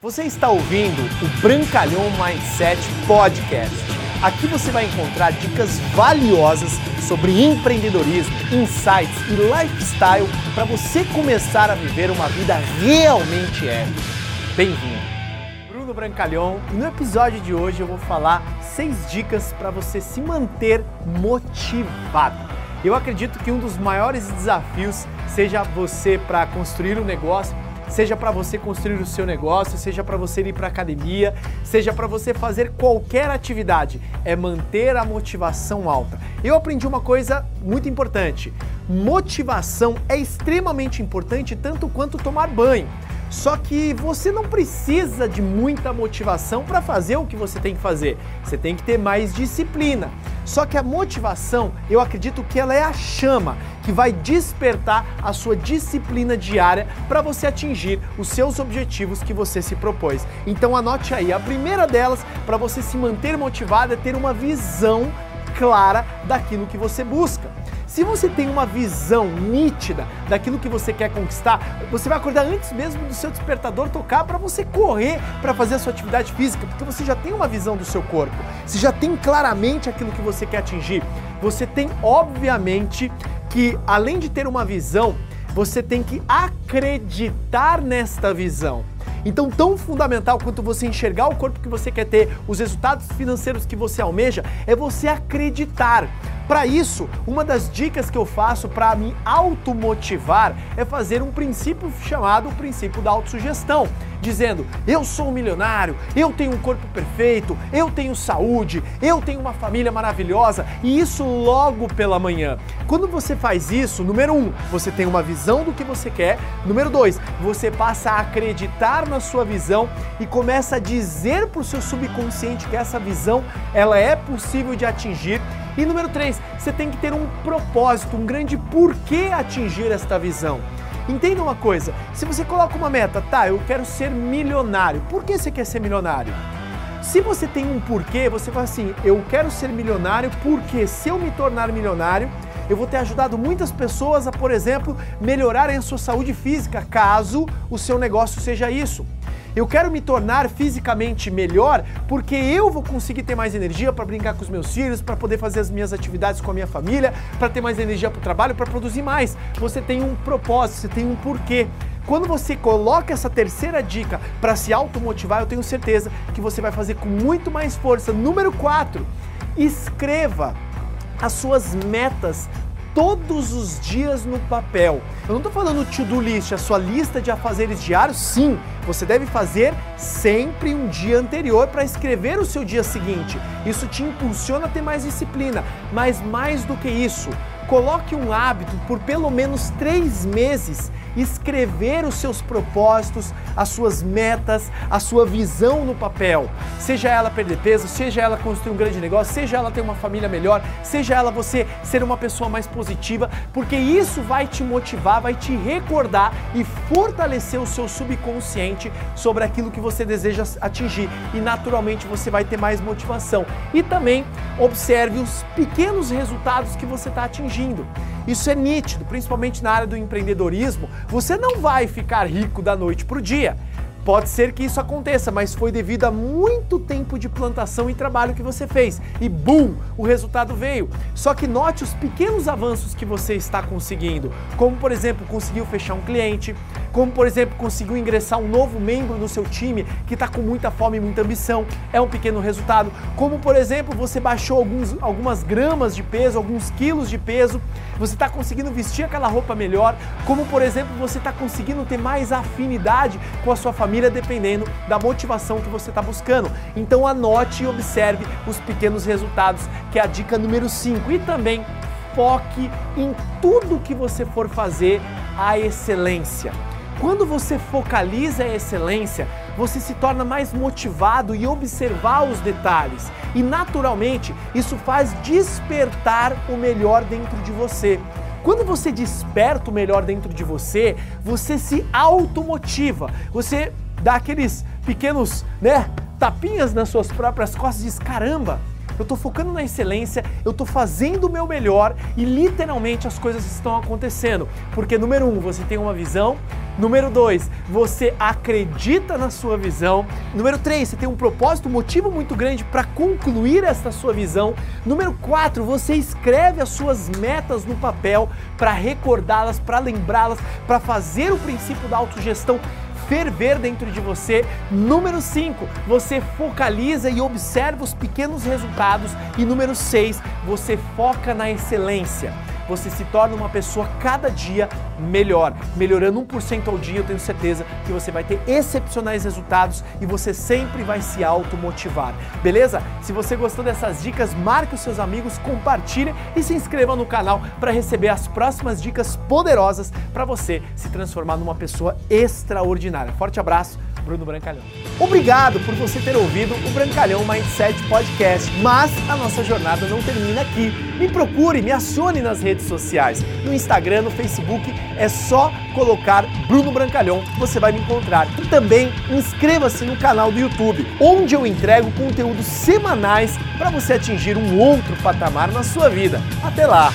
Você está ouvindo o Brancalhão Mindset Podcast. Aqui você vai encontrar dicas valiosas sobre empreendedorismo, insights e lifestyle para você começar a viver uma vida realmente épica. Bem-vindo! Bruno Brancalhão e no episódio de hoje eu vou falar seis dicas para você se manter motivado. Eu acredito que um dos maiores desafios seja você para construir um negócio seja para você construir o seu negócio, seja para você ir para academia, seja para você fazer qualquer atividade, é manter a motivação alta. Eu aprendi uma coisa muito importante: motivação é extremamente importante tanto quanto tomar banho. Só que você não precisa de muita motivação para fazer o que você tem que fazer. Você tem que ter mais disciplina. Só que a motivação, eu acredito que ela é a chama que vai despertar a sua disciplina diária para você atingir os seus objetivos que você se propôs. Então anote aí, a primeira delas para você se manter motivado é ter uma visão clara daquilo que você busca. Se você tem uma visão nítida daquilo que você quer conquistar, você vai acordar antes mesmo do seu despertador tocar para você correr para fazer a sua atividade física, porque você já tem uma visão do seu corpo, você já tem claramente aquilo que você quer atingir. Você tem, obviamente, que além de ter uma visão, você tem que acreditar nesta visão. Então, tão fundamental quanto você enxergar o corpo que você quer ter, os resultados financeiros que você almeja, é você acreditar. Para isso, uma das dicas que eu faço para me automotivar é fazer um princípio chamado princípio da autossugestão, dizendo: "Eu sou um milionário, eu tenho um corpo perfeito, eu tenho saúde, eu tenho uma família maravilhosa", e isso logo pela manhã. Quando você faz isso, número um, você tem uma visão do que você quer. Número dois, você passa a acreditar na sua visão e começa a dizer para o seu subconsciente que essa visão ela é possível de atingir e número 3, você tem que ter um propósito, um grande porquê atingir esta visão. Entenda uma coisa, se você coloca uma meta, tá, eu quero ser milionário. Por que você quer ser milionário? Se você tem um porquê, você fala assim, eu quero ser milionário porque se eu me tornar milionário, eu vou ter ajudado muitas pessoas a, por exemplo, melhorarem a sua saúde física, caso o seu negócio seja isso. Eu quero me tornar fisicamente melhor porque eu vou conseguir ter mais energia para brincar com os meus filhos, para poder fazer as minhas atividades com a minha família, para ter mais energia para o trabalho, para produzir mais. Você tem um propósito, você tem um porquê. Quando você coloca essa terceira dica para se automotivar, eu tenho certeza que você vai fazer com muito mais força. Número 4, escreva as suas metas todos os dias no papel. Eu não estou falando to-do list, a sua lista de afazeres diários, sim, você deve fazer sempre um dia anterior para escrever o seu dia seguinte. Isso te impulsiona a ter mais disciplina, mas mais do que isso, coloque um hábito por pelo menos três meses escrever os seus propósitos, as suas metas, a sua visão no papel. Seja ela perder peso, seja ela construir um grande negócio, seja ela ter uma família melhor, seja ela você ser uma pessoa mais positiva, porque isso vai te motivar, vai te recordar e fortalecer o seu subconsciente sobre aquilo que você deseja atingir e naturalmente você vai ter mais motivação. E também observe os pequenos resultados que você está atingindo. Isso é nítido, principalmente na área do empreendedorismo. Você não vai ficar rico da noite para o dia. Pode ser que isso aconteça, mas foi devido a muito tempo de plantação e trabalho que você fez. E bum, o resultado veio. Só que note os pequenos avanços que você está conseguindo, como por exemplo, conseguiu fechar um cliente, como por exemplo, conseguiu ingressar um novo membro no seu time que está com muita fome e muita ambição, é um pequeno resultado. Como por exemplo, você baixou alguns, algumas gramas de peso, alguns quilos de peso, você está conseguindo vestir aquela roupa melhor, como por exemplo, você está conseguindo ter mais afinidade com a sua família dependendo da motivação que você está buscando. Então anote e observe os pequenos resultados, que é a dica número 5. E também foque em tudo que você for fazer a excelência. Quando você focaliza a excelência, você se torna mais motivado e observar os detalhes. E naturalmente, isso faz despertar o melhor dentro de você. Quando você desperta o melhor dentro de você, você se automotiva. Você dá aqueles pequenos, né, tapinhas nas suas próprias costas e diz: "Caramba, eu tô focando na excelência, eu tô fazendo o meu melhor e literalmente as coisas estão acontecendo. Porque número um, você tem uma visão. Número dois, você acredita na sua visão. Número três, você tem um propósito, um motivo muito grande para concluir esta sua visão. Número quatro, você escreve as suas metas no papel para recordá-las, para lembrá-las, para fazer o princípio da autogestão ferver dentro de você. Número 5, você focaliza e observa os pequenos resultados. E número 6, você foca na excelência você se torna uma pessoa cada dia melhor. Melhorando 1% ao dia, eu tenho certeza que você vai ter excepcionais resultados e você sempre vai se automotivar. Beleza? Se você gostou dessas dicas, marque os seus amigos, compartilhe e se inscreva no canal para receber as próximas dicas poderosas para você se transformar numa pessoa extraordinária. Forte abraço Bruno Brancalhão. Obrigado por você ter ouvido o Brancalhão Mindset Podcast, mas a nossa jornada não termina aqui. Me procure, me acione nas redes sociais. No Instagram, no Facebook, é só colocar Bruno Brancalhão, você vai me encontrar. E também inscreva-se no canal do YouTube, onde eu entrego conteúdos semanais para você atingir um outro patamar na sua vida. Até lá!